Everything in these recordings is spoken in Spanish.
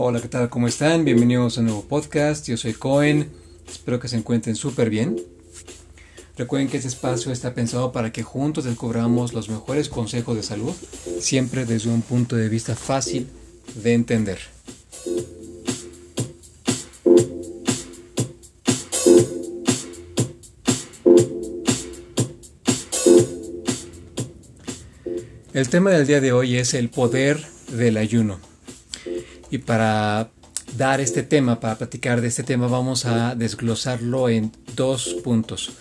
Hola, ¿qué tal? ¿Cómo están? Bienvenidos a un nuevo podcast. Yo soy Cohen. Espero que se encuentren súper bien. Recuerden que este espacio está pensado para que juntos descubramos los mejores consejos de salud, siempre desde un punto de vista fácil de entender. El tema del día de hoy es el poder del ayuno. Y para dar este tema, para platicar de este tema, vamos a desglosarlo en dos puntos.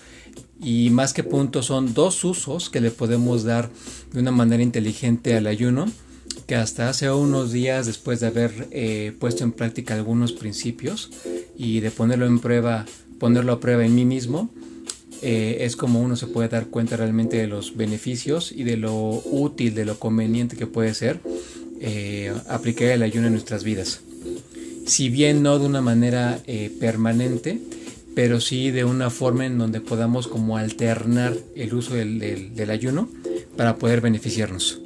Y más que puntos, son dos usos que le podemos dar de una manera inteligente al ayuno, que hasta hace unos días, después de haber eh, puesto en práctica algunos principios y de ponerlo en prueba, ponerlo a prueba en mí mismo, eh, es como uno se puede dar cuenta realmente de los beneficios y de lo útil, de lo conveniente que puede ser eh, aplicar el ayuno en nuestras vidas. Si bien no de una manera eh, permanente, pero sí de una forma en donde podamos como alternar el uso del, del ayuno para poder beneficiarnos.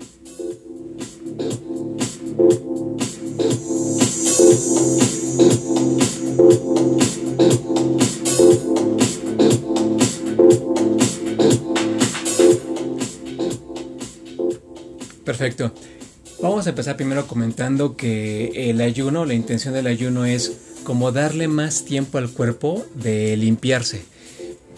Perfecto. A empezar primero comentando que el ayuno, la intención del ayuno es como darle más tiempo al cuerpo de limpiarse.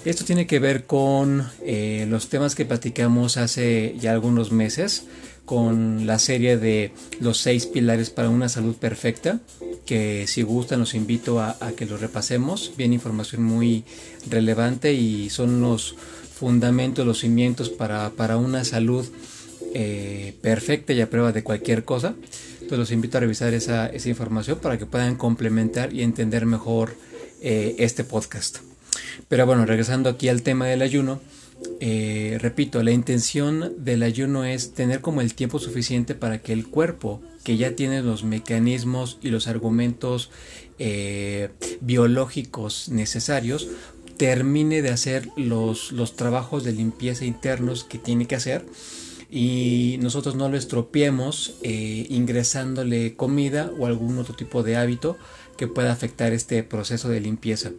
Esto tiene que ver con eh, los temas que platicamos hace ya algunos meses, con la serie de los seis pilares para una salud perfecta, que si gustan los invito a, que lo repasemos, bien información muy relevante y son los fundamentos, los cimientos para, para una salud eh, perfecta y a prueba de cualquier cosa. Entonces los invito a revisar esa, información para que puedan complementar y entender mejor eh, este podcast. Pero bueno, regresando aquí al tema del ayuno, eh, repito, la intención del ayuno es tener como el tiempo suficiente para que el cuerpo, que ya tiene los mecanismos y los argumentos biológicos necesarios, termine de hacer los, los trabajos de limpieza internos que tiene que hacer y nosotros no lo estropeemos eh, ingresándole comida o algún otro tipo de hábito que pueda afectar este proceso de limpieza.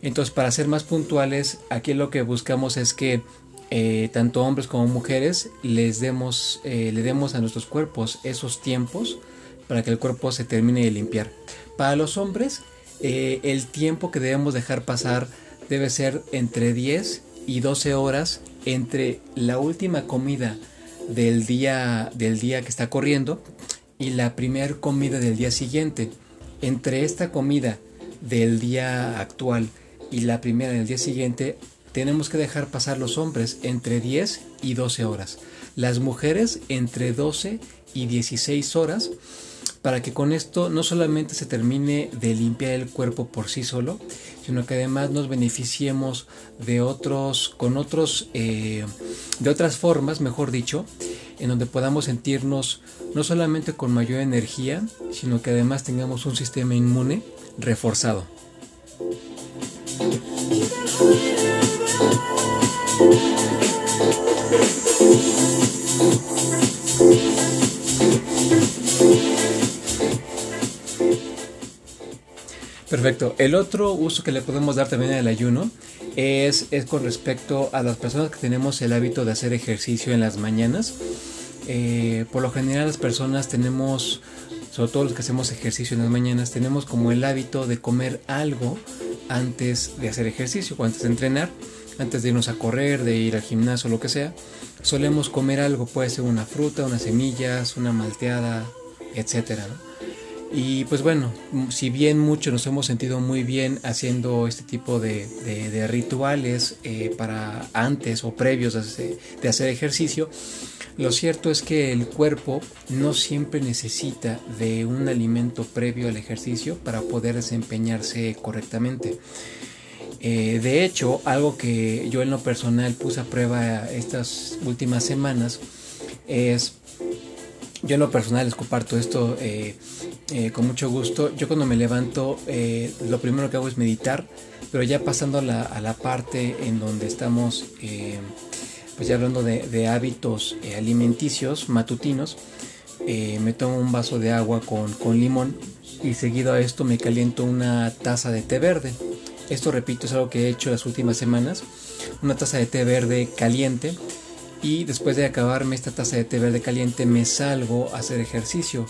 Entonces, para ser más puntuales, aquí lo que buscamos es que eh, tanto hombres como mujeres les demos, eh, le demos a nuestros cuerpos esos tiempos para que el cuerpo se termine de limpiar. Para los hombres, el tiempo que debemos dejar pasar debe ser entre 10 y 12 horas entre la última comida del día, del día que está corriendo y la primera comida del día siguiente. Entre esta comida del día actual y la primera del día siguiente, tenemos que dejar pasar los hombres entre 10 y 12 horas. Las mujeres entre 12 y 16 horas para que con esto no solamente se termine de limpiar el cuerpo por sí solo, sino que además nos beneficiemos de otros, con otros, eh, de otras formas, mejor dicho, en donde podamos sentirnos no solamente con mayor energía, sino que además tengamos un sistema inmune reforzado. Perfecto. El otro uso que le podemos dar también al ayuno es, con respecto a las personas que tenemos el hábito de hacer ejercicio en las mañanas. Eh, por lo general las personas tenemos, sobre todo los que hacemos ejercicio en las mañanas, tenemos como el hábito de comer algo antes de hacer ejercicio o antes de entrenar, antes de irnos a correr, de ir al gimnasio lo que sea. Solemos comer algo, puede ser una fruta, unas semillas, una malteada, etcétera. Y pues bueno, si bien muchos nos hemos sentido muy bien haciendo este tipo de, rituales eh, para antes o previos de hacer ejercicio, lo cierto es que el cuerpo no siempre necesita de un alimento previo al ejercicio para poder desempeñarse correctamente. Eh, de hecho, algo que yo en lo personal puse a prueba estas últimas semanas es, yo en lo personal les comparto esto eh, eh, con mucho gusto. Yo cuando me levanto, eh, lo primero que hago es meditar, pero ya pasando a la, parte en donde estamos, eh, pues ya hablando de, hábitos alimenticios matutinos, me tomo un vaso de agua con, con limón y seguido a esto me caliento una taza de té verde. Esto, repito, es algo que he hecho las últimas semanas. Una taza de té verde caliente y después de acabarme esta taza de té verde caliente me salgo a hacer ejercicio.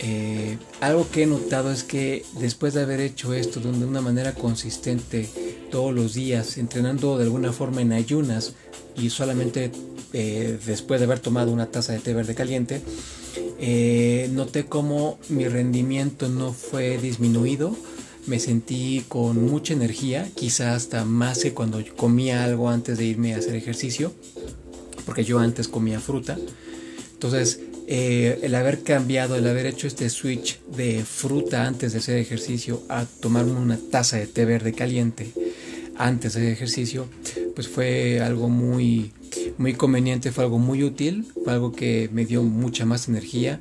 Eh, algo que he notado es que después de haber hecho esto de una manera consistente todos los días, entrenando de alguna forma en ayunas y solamente eh, después de haber tomado una taza de té verde caliente, eh, noté como mi rendimiento no fue disminuido, me sentí con mucha energía, quizá hasta más que cuando comía algo antes de irme a hacer ejercicio, porque yo antes comía fruta. Entonces, eh, el haber cambiado, el haber hecho este switch de fruta antes de hacer ejercicio a tomarme una taza de té verde caliente antes del ejercicio, pues fue algo muy, muy conveniente, fue algo muy útil, fue algo que me dio mucha más energía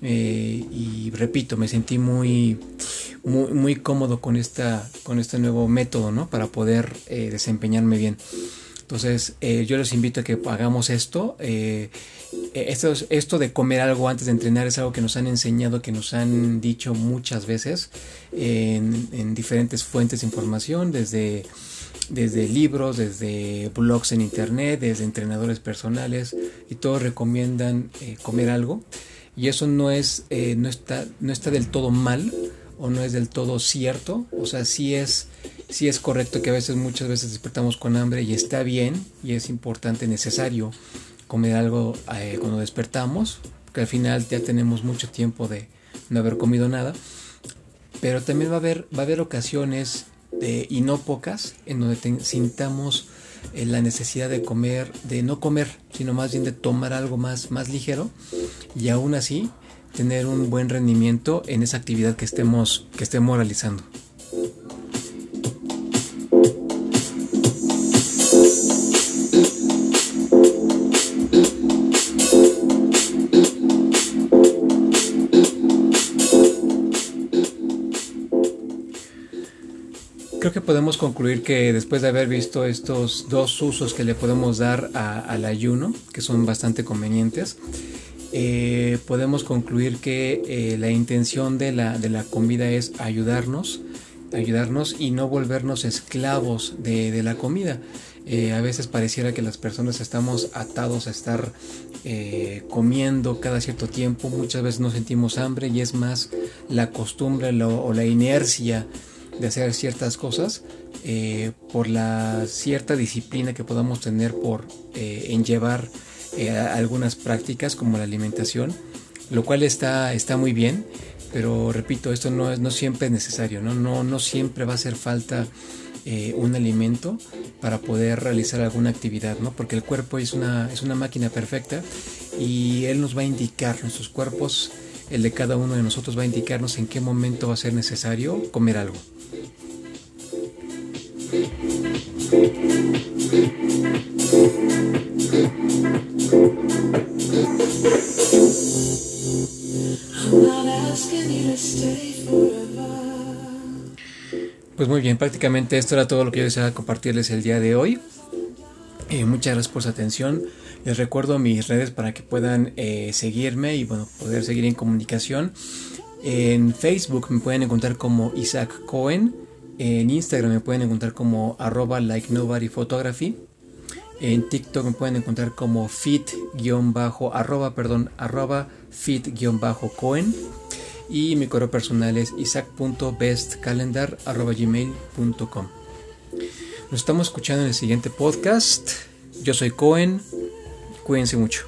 eh, y repito, me sentí muy, muy, muy, cómodo con, esta, con este nuevo método, ¿no? Para poder eh, desempeñarme bien. Entonces, yo les invito a que hagamos esto. Eh, esto, esto de comer algo antes de entrenar es algo que nos han enseñado, que nos han dicho muchas veces en, diferentes fuentes de información, desde, desde libros, desde blogs en internet, desde entrenadores personales, y todos recomiendan eh, comer algo. Y eso no, es, eh, no, está, no está del todo mal o no es del todo cierto. O sea, sí es, sí es correcto que a veces, muchas veces despertamos con hambre y está bien y es importante, necesario comer algo eh, cuando despertamos, que al final ya tenemos mucho tiempo de no haber comido nada. Pero también va a haber, va a haber ocasiones, y no pocas, en donde sintamos eh, la necesidad de comer, de no comer, sino más bien de tomar algo más, más ligero y aún así tener un buen rendimiento en esa actividad que estemos, que estemos realizando. Podemos concluir que después de haber visto estos dos usos que le podemos dar al ayuno, que son bastante convenientes, eh, podemos concluir que eh, la intención de la, de la comida es ayudarnos, ayudarnos y no volvernos esclavos de, la comida. Eh, a veces pareciera que las personas estamos atados a estar comiendo cada cierto tiempo, muchas veces no sentimos hambre y es más la costumbre o la inercia de hacer ciertas cosas eh, por la cierta disciplina que podamos tener por eh, en llevar eh, algunas prácticas como la alimentación lo cual está, está muy bien pero repito esto no, es, no siempre es necesario ¿no? No, no siempre va a hacer falta un alimento para poder realizar alguna actividad ¿no? porque el cuerpo es una, es una máquina perfecta y él nos va a indicar nuestros cuerpos el de cada uno de nosotros va a indicarnos en qué momento va a ser necesario comer algo. Pues muy bien, prácticamente esto era todo lo que yo deseaba compartirles el día de hoy. Eh, muchas gracias por su atención. Les recuerdo mis redes para que puedan eh, seguirme y bueno, poder seguir en comunicación. En Facebook me pueden encontrar como Isaac Cohen. En Instagram me pueden encontrar como arroba like nobody photography. En TikTok me pueden encontrar como fit-arroba, perdón, arroba fit-cohen. Y mi correo personal es isaac.bestcalendar.gmail.com Nos estamos escuchando en el siguiente podcast. Yo soy Cohen. Cuídense mucho.